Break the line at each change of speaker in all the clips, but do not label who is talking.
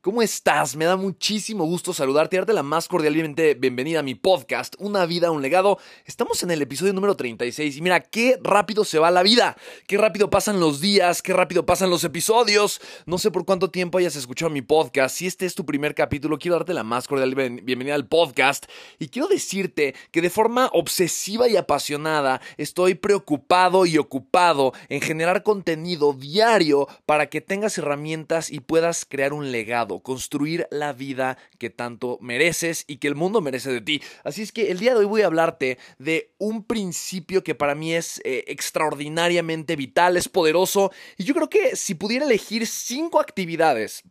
¿Cómo estás? Me da muchísimo gusto saludarte y darte la más cordialmente bienvenida a mi podcast, Una vida, un legado. Estamos en el episodio número 36 y mira, qué rápido se va la vida, qué rápido pasan los días, qué rápido pasan los episodios. No sé por cuánto tiempo hayas escuchado mi podcast. Si este es tu primer capítulo, quiero darte la más cordial bienvenida al podcast y quiero decirte que de forma obsesiva y apasionada estoy preocupado y ocupado en generar contenido diario para que tengas herramientas y puedas crear un legado construir la vida que tanto mereces y que el mundo merece de ti. Así es que el día de hoy voy a hablarte de un principio que para mí es eh, extraordinariamente vital, es poderoso y yo creo que si pudiera elegir cinco actividades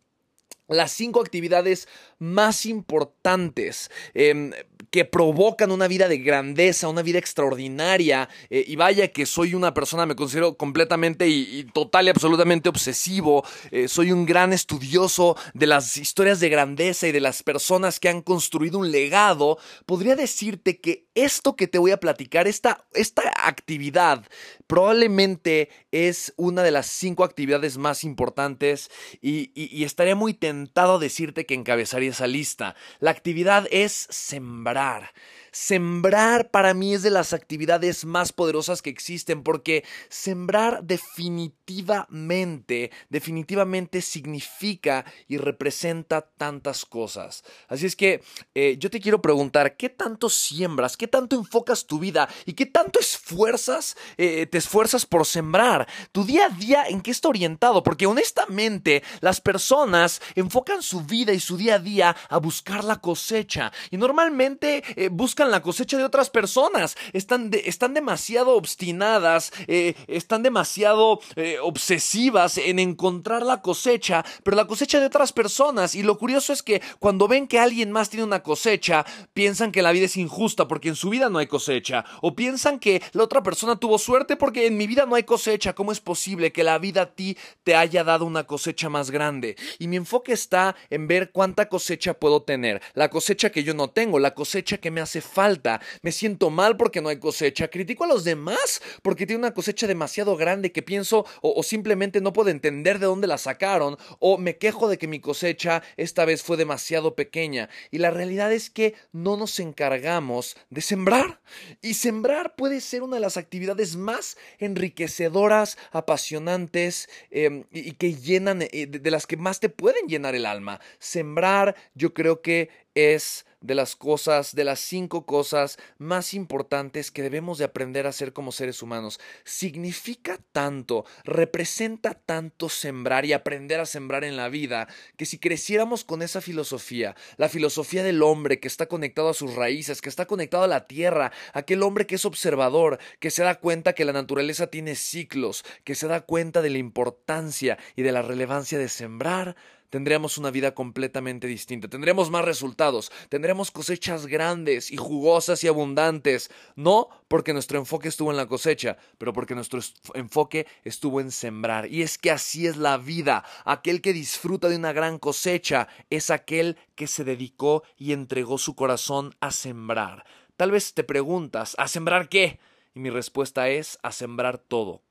las cinco actividades más importantes em, que provocan una vida de grandeza, una vida extraordinaria. Eh, y vaya que soy una persona, me considero completamente y, total y absolutamente obsesivo. Eh, soy un gran estudioso de las historias de grandeza y de las personas que han construido un legado. Podría decirte que esto que te voy a platicar, esta, esta actividad, probablemente es una de las cinco actividades más importantes y, y estaría muy tentado a decirte que encabezaría esa lista. La actividad es sembrar. Sembrar para mí es de las actividades más poderosas que existen porque sembrar definitivamente, definitivamente significa y representa tantas cosas. Así es que eh, yo te quiero preguntar, ¿qué tanto siembras? ¿Qué tanto enfocas tu vida? ¿Y qué tanto esfuerzas, eh, te esfuerzas por sembrar? ¿Tu día a día en qué está orientado? Porque honestamente las personas enfocan su vida y su día a día a buscar la cosecha y normalmente eh, buscan la cosecha de otras personas, están, están demasiado obstinadas, eh, están demasiado eh, obsesivas en encontrar la cosecha, pero la cosecha de otras personas. Y lo curioso es que cuando ven que alguien más tiene una cosecha, piensan que la vida es injusta porque en su vida no hay cosecha, o piensan que la otra persona tuvo suerte porque en mi vida no hay cosecha. ¿Cómo es posible que la vida a ti te haya dado una cosecha más grande? Y mi enfoque está en ver cuánta cosecha puedo tener, la cosecha que yo no tengo, la cosecha que me hace falta, me siento mal porque no hay cosecha, critico a los demás porque tiene una cosecha demasiado grande que pienso o, simplemente no puedo entender de dónde la sacaron, o me quejo de que mi cosecha esta vez fue demasiado pequeña. Y la realidad es que no nos encargamos de sembrar. Y sembrar puede ser una de las actividades más enriquecedoras, apasionantes em, y, que llenan, eh, de las que más te pueden llenar el alma. Sembrar yo creo que es de las cosas, de las cinco cosas más importantes que debemos de aprender a hacer como seres humanos. Significa tanto, representa tanto sembrar y aprender a sembrar en la vida, que si creciéramos con esa filosofía, la filosofía del hombre que está conectado a sus raíces, que está conectado a la tierra, aquel hombre que es observador, que se da cuenta que la naturaleza tiene ciclos, que se da cuenta de la importancia y de la relevancia de sembrar, tendríamos una vida completamente distinta, tendríamos más resultados, tendríamos cosechas grandes y jugosas y abundantes, no porque nuestro enfoque estuvo en la cosecha, pero porque nuestro enfoque estuvo en sembrar. Y es que así es la vida, aquel que disfruta de una gran cosecha es aquel que se dedicó y entregó su corazón a sembrar. Tal vez te preguntas, ¿a sembrar qué? Mi respuesta es a sembrar todo.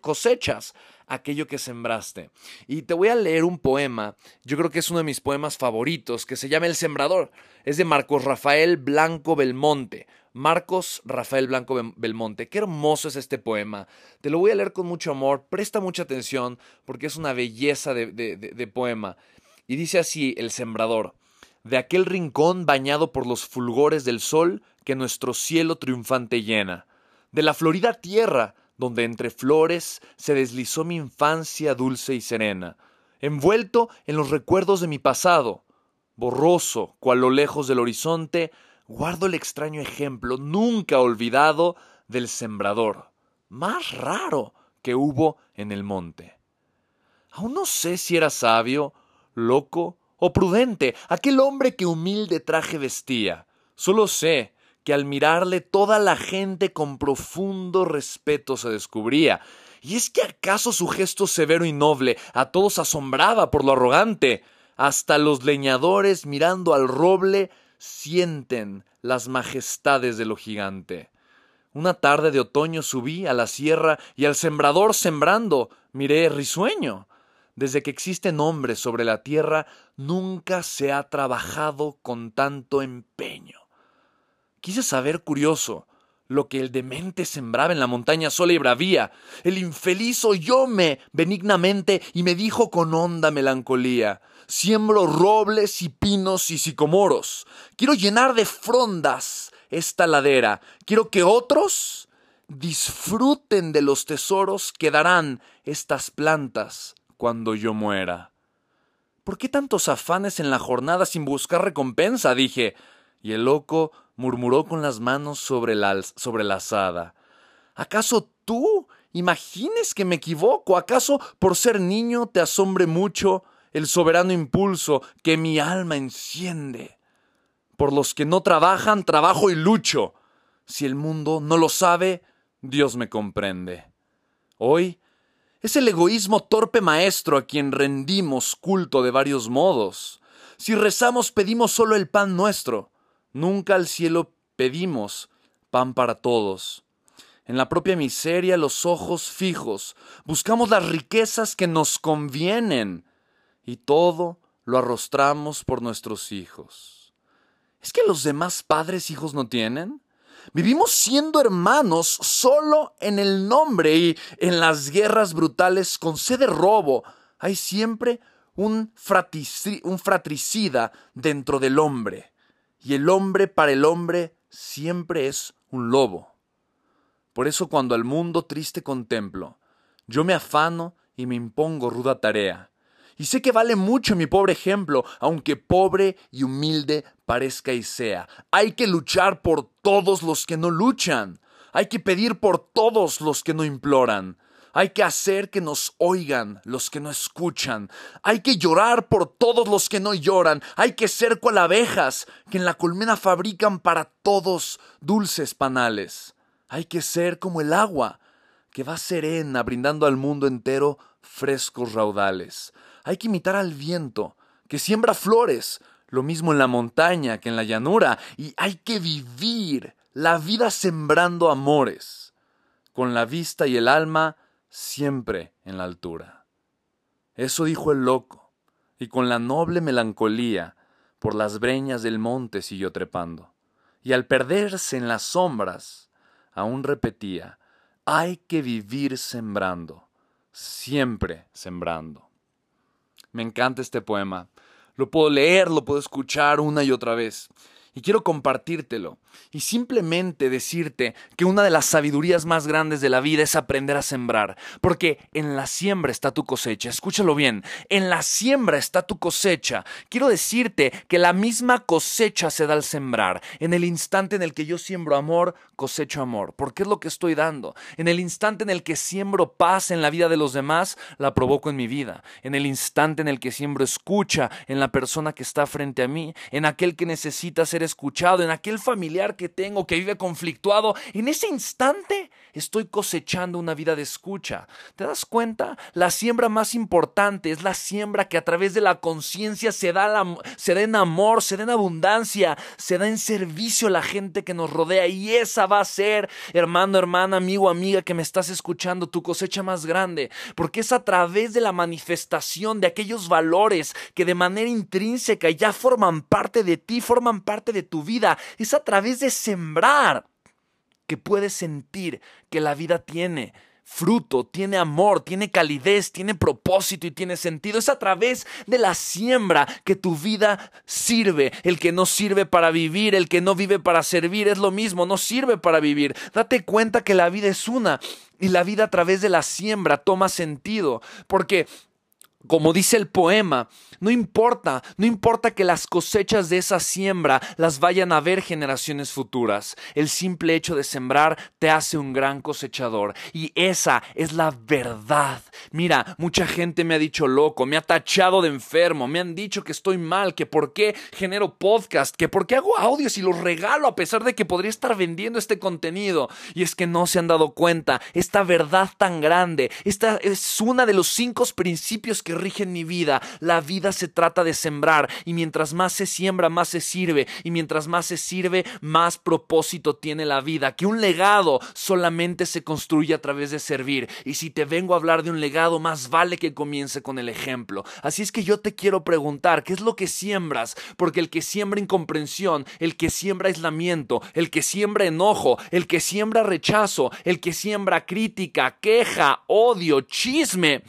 cosechas aquello que sembraste. Y te voy a leer un poema, yo creo que es uno de mis poemas favoritos, que se llama El Sembrador. Es de Marcos Rafael Blanco Belmonte. Marcos Rafael Blanco Belmonte. Qué hermoso es este poema. Te lo voy a leer con mucho amor. Presta mucha atención porque es una belleza de poema. Y dice así el sembrador. De aquel rincón bañado por los fulgores del sol que nuestro cielo triunfante llena. De la florida tierra donde entre flores se deslizó mi infancia dulce y serena, envuelto en los recuerdos de mi pasado, borroso, cual lo lejos del horizonte, guardo el extraño ejemplo nunca olvidado del sembrador, más raro que hubo en el monte. Aún no sé si era sabio, loco o prudente aquel hombre que humilde traje vestía. Solo sé que al mirarle toda la gente con profundo respeto se descubría. ¿Y es que acaso su gesto severo y noble a todos asombraba por lo arrogante? Hasta los leñadores mirando al roble sienten las majestades de lo gigante. Una tarde de otoño subí a la sierra y al sembrador sembrando miré risueño. Desde que existen hombres sobre la tierra, nunca se ha trabajado con tanto empeño. Quise saber, curioso, lo que el demente sembraba en la montaña sola y bravía. El infeliz oyóme benignamente y me dijo con honda melancolía Siembro robles y pinos y sicomoros. Quiero llenar de frondas esta ladera. Quiero que otros disfruten de los tesoros que darán estas plantas cuando yo muera. ¿Por qué tantos afanes en la jornada sin buscar recompensa? dije. Y el loco murmuró con las manos sobre la, sobre la asada. ¿Acaso tú imagines que me equivoco? ¿Acaso por ser niño te asombre mucho el soberano impulso que mi alma enciende? Por los que no trabajan, trabajo y lucho. Si el mundo no lo sabe, Dios me comprende. Hoy es el egoísmo torpe maestro a quien rendimos culto de varios modos. Si rezamos pedimos solo el pan nuestro, Nunca al cielo pedimos pan para todos. En la propia miseria los ojos fijos, buscamos las riquezas que nos convienen y todo lo arrostramos por nuestros hijos. ¿Es que los demás padres hijos no tienen? Vivimos siendo hermanos solo en el nombre y en las guerras brutales con sede robo hay siempre un, un fratricida dentro del hombre y el hombre para el hombre siempre es un lobo. Por eso cuando al mundo triste contemplo, yo me afano y me impongo ruda tarea. Y sé que vale mucho mi pobre ejemplo, aunque pobre y humilde parezca y sea. Hay que luchar por todos los que no luchan. Hay que pedir por todos los que no imploran. Hay que hacer que nos oigan los que no escuchan. Hay que llorar por todos los que no lloran. Hay que ser cual abejas que en la colmena fabrican para todos dulces panales. Hay que ser como el agua que va serena brindando al mundo entero frescos raudales. Hay que imitar al viento que siembra flores, lo mismo en la montaña que en la llanura, y hay que vivir la vida sembrando amores, con la vista y el alma siempre en la altura. Eso dijo el loco, y con la noble melancolía por las breñas del monte siguió trepando, y al perderse en las sombras, aún repetía, hay que vivir sembrando, siempre sembrando. Me encanta este poema. Lo puedo leer, lo puedo escuchar una y otra vez y quiero compartírtelo y simplemente decirte que una de las sabidurías más grandes de la vida es aprender a sembrar, porque en la siembra está tu cosecha, escúchalo bien, en la siembra está tu cosecha. Quiero decirte que la misma cosecha se da al sembrar. En el instante en el que yo siembro amor, cosecho amor, porque es lo que estoy dando. En el instante en el que siembro paz en la vida de los demás, la provoco en mi vida. En el instante en el que siembro escucha en la persona que está frente a mí, en aquel que necesita ser escuchado, en aquel familiar que tengo que vive conflictuado, en ese instante estoy cosechando una vida de escucha. ¿Te das cuenta? La siembra más importante es la siembra que a través de la conciencia se, da se da en amor, se da en abundancia, se da en servicio a la gente que nos rodea. Y esa va a ser, hermano, hermana, amigo, amiga que me estás escuchando, tu cosecha más grande. Porque es a través de la manifestación de aquellos valores que de manera intrínseca ya forman parte de ti, forman parte de tu vida. Es a través de sembrar que puedes sentir que la vida tiene fruto, tiene amor, tiene calidez, tiene propósito y tiene sentido. Es a través de la siembra que tu vida sirve. El que no sirve para vivir, el que no vive para servir, es lo mismo, no sirve para vivir. Date cuenta que la vida es una y la vida a través de la siembra toma sentido, porque como dice el poema, no importa, no importa que las cosechas de esa siembra las vayan a ver generaciones futuras. El simple hecho de sembrar te hace un gran cosechador. Y esa es la verdad. Mira, mucha gente me ha dicho loco, me ha tachado de enfermo, me han dicho que estoy mal, que por qué genero podcast, que por qué hago audios y los regalo a pesar de que podría estar vendiendo este contenido. Y es que no se han dado cuenta, esta verdad tan grande, esta es una de los cinco principios que rigen mi vida. La vida se trata de sembrar y mientras más se siembra, más se sirve y mientras más se sirve, más propósito tiene la vida. Que un legado solamente se construye a través de servir y si te vengo a hablar de un legado, más vale que comience con el ejemplo. Así es que yo te quiero preguntar, ¿qué es lo que siembras? Porque el que siembra incomprensión, el que siembra aislamiento, el que siembra enojo, el que siembra rechazo, el que siembra crítica, queja, odio, chisme,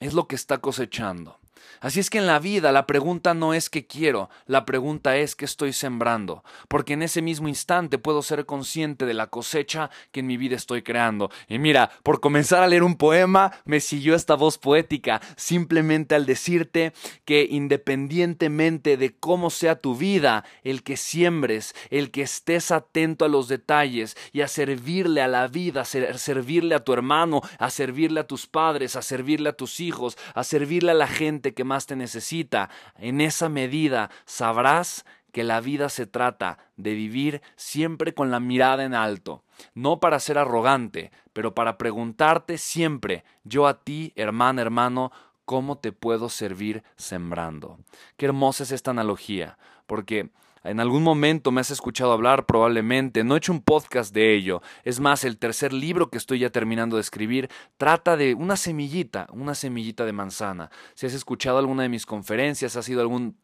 es lo que está cosechando. Así es que en la vida la pregunta no es qué quiero, la pregunta es qué estoy sembrando, porque en ese mismo instante puedo ser consciente de la cosecha que en mi vida estoy creando. Y mira, por comenzar a leer un poema, me siguió esta voz poética, simplemente al decirte que independientemente de cómo sea tu vida, el que siembres, el que estés atento a los detalles y a servirle a la vida, a servirle a tu hermano, a servirle a tus padres, a servirle a tus hijos, a servirle a la gente que más te necesita. En esa medida sabrás que la vida se trata de vivir siempre con la mirada en alto, no para ser arrogante, pero para preguntarte siempre, yo a ti, hermana, hermano, ¿cómo te puedo servir sembrando? Qué hermosa es esta analogía, porque en algún momento me has escuchado hablar, probablemente. No he hecho un podcast de ello. Es más, el tercer libro que estoy ya terminando de escribir trata de una semillita, una semillita de manzana. Si has escuchado alguna de mis conferencias, has ido a algún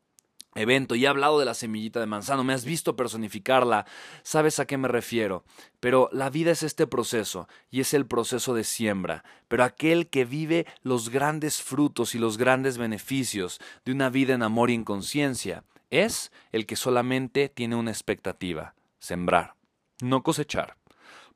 evento y he hablado de la semillita de manzana, me has visto personificarla, sabes a qué me refiero. Pero la vida es este proceso y es el proceso de siembra. Pero aquel que vive los grandes frutos y los grandes beneficios de una vida en amor y en conciencia, es el que solamente tiene una expectativa, sembrar, no cosechar.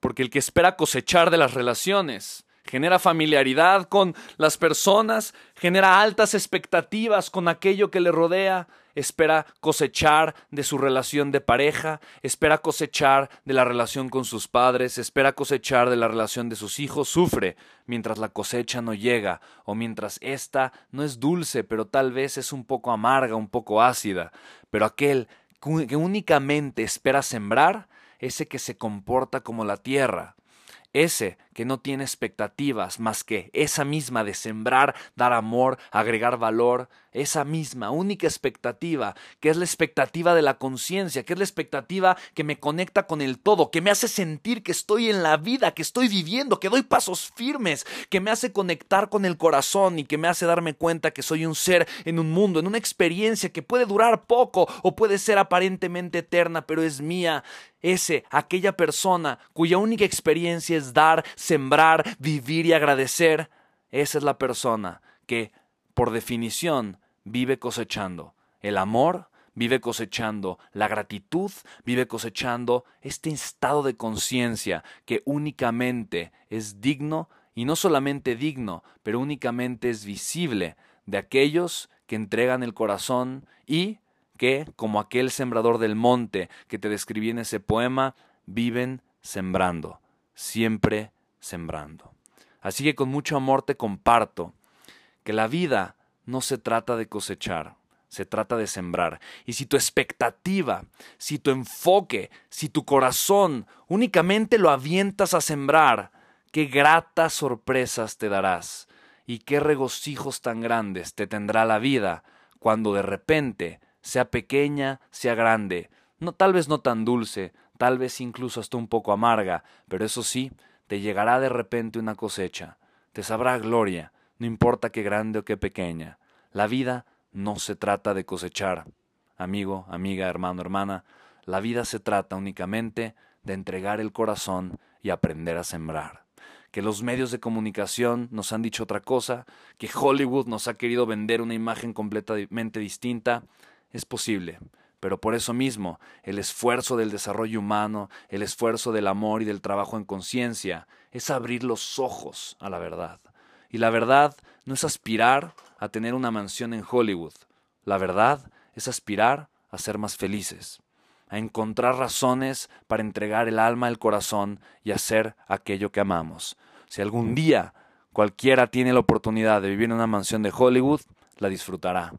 Porque el que espera cosechar de las relaciones genera familiaridad con las personas, genera altas expectativas con aquello que le rodea, espera cosechar de su relación de pareja, espera cosechar de la relación con sus padres, espera cosechar de la relación de sus hijos, sufre mientras la cosecha no llega o mientras ésta no es dulce, pero tal vez es un poco amarga, un poco ácida. Pero aquel que únicamente espera sembrar, ese que se comporta como la tierra, ese que no tiene expectativas más que esa misma de sembrar, dar amor, agregar valor, esa misma única expectativa, que es la expectativa de la conciencia, que es la expectativa que me conecta con el todo, que me hace sentir que estoy en la vida, que estoy viviendo, que doy pasos firmes, que me hace conectar con el corazón y que me hace darme cuenta que soy un ser en un mundo, en una experiencia que puede durar poco o puede ser aparentemente eterna, pero es mía. Ese, aquella persona cuya única experiencia es dar, sembrar, vivir y agradecer, esa es la persona que, por definición, vive cosechando. El amor vive cosechando la gratitud, vive cosechando este estado de conciencia que únicamente es digno, y no solamente digno, pero únicamente es visible de aquellos que entregan el corazón y que, como aquel sembrador del monte que te describí en ese poema, viven sembrando, siempre sembrando. Así que con mucho amor te comparto que la vida no se trata de cosechar, se trata de sembrar. Y si tu expectativa, si tu enfoque, si tu corazón únicamente lo avientas a sembrar, qué gratas sorpresas te darás y qué regocijos tan grandes te tendrá la vida cuando de repente, sea pequeña, sea grande, no tal vez no tan dulce, tal vez incluso hasta un poco amarga, pero eso sí, te llegará de repente una cosecha, te sabrá gloria, no importa qué grande o qué pequeña. La vida no se trata de cosechar. Amigo, amiga, hermano, hermana, la vida se trata únicamente de entregar el corazón y aprender a sembrar. Que los medios de comunicación nos han dicho otra cosa, que Hollywood nos ha querido vender una imagen completamente distinta, es posible. Pero por eso mismo, el esfuerzo del desarrollo humano, el esfuerzo del amor y del trabajo en conciencia, es abrir los ojos a la verdad. Y la verdad no es aspirar a tener una mansión en Hollywood. La verdad es aspirar a ser más felices, a encontrar razones para entregar el alma, el corazón y hacer aquello que amamos. Si algún día cualquiera tiene la oportunidad de vivir en una mansión de Hollywood, la disfrutará.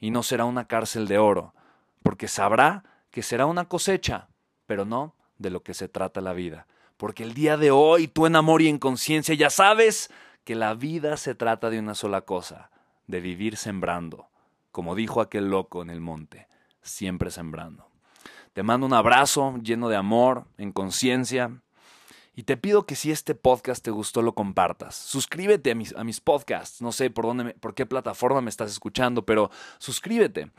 Y no será una cárcel de oro, porque sabrá que será una cosecha, pero no de lo que se trata la vida. Porque el día de hoy tú en amor y en conciencia ya sabes que la vida se trata de una sola cosa, de vivir sembrando, como dijo aquel loco en el monte, siempre sembrando. Te mando un abrazo lleno de amor, en conciencia, y te pido que si este podcast te gustó lo compartas. Suscríbete a mis, podcasts, no sé por dónde, por qué plataforma me estás escuchando, pero suscríbete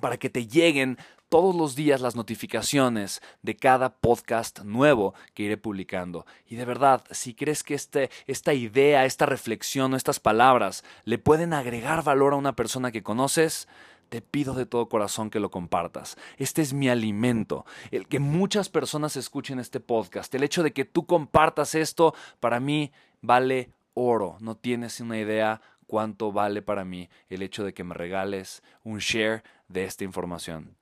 para que te lleguen todos los días las notificaciones de cada podcast nuevo que iré publicando. Y de verdad, si crees que este, esta idea, esta reflexión o estas palabras le pueden agregar valor a una persona que conoces, te pido de todo corazón que lo compartas. Este es mi alimento. El que muchas personas escuchen este podcast, el hecho de que tú compartas esto, para mí vale oro. No tienes una idea cuánto vale para mí el hecho de que me regales un share de esta información.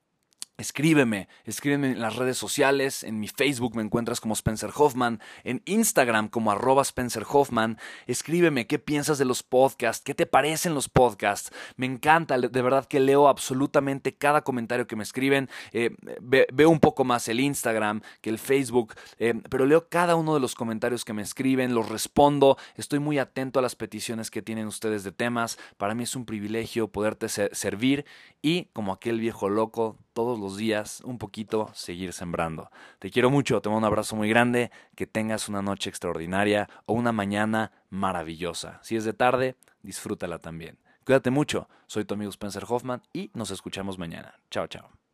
Escríbeme, escríbeme en las redes sociales, en mi Facebook me encuentras como Spencer Hoffman, en Instagram como arroba Spencer Hoffman, escríbeme qué piensas de los podcasts, qué te parecen los podcasts, me encanta, de verdad que leo absolutamente cada comentario que me escriben, eh, veo un poco más el Instagram que el Facebook, eh, pero leo cada uno de los comentarios que me escriben, los respondo, estoy muy atento a las peticiones que tienen ustedes de temas, para mí es un privilegio poderte servir y como aquel viejo loco, todos los días un poquito seguir sembrando. Te quiero mucho, te mando un abrazo muy grande, que tengas una noche extraordinaria o una mañana maravillosa. Si es de tarde, disfrútala también. Cuídate mucho, soy tu amigo Spencer Hoffman y nos escuchamos mañana. Chao, chao.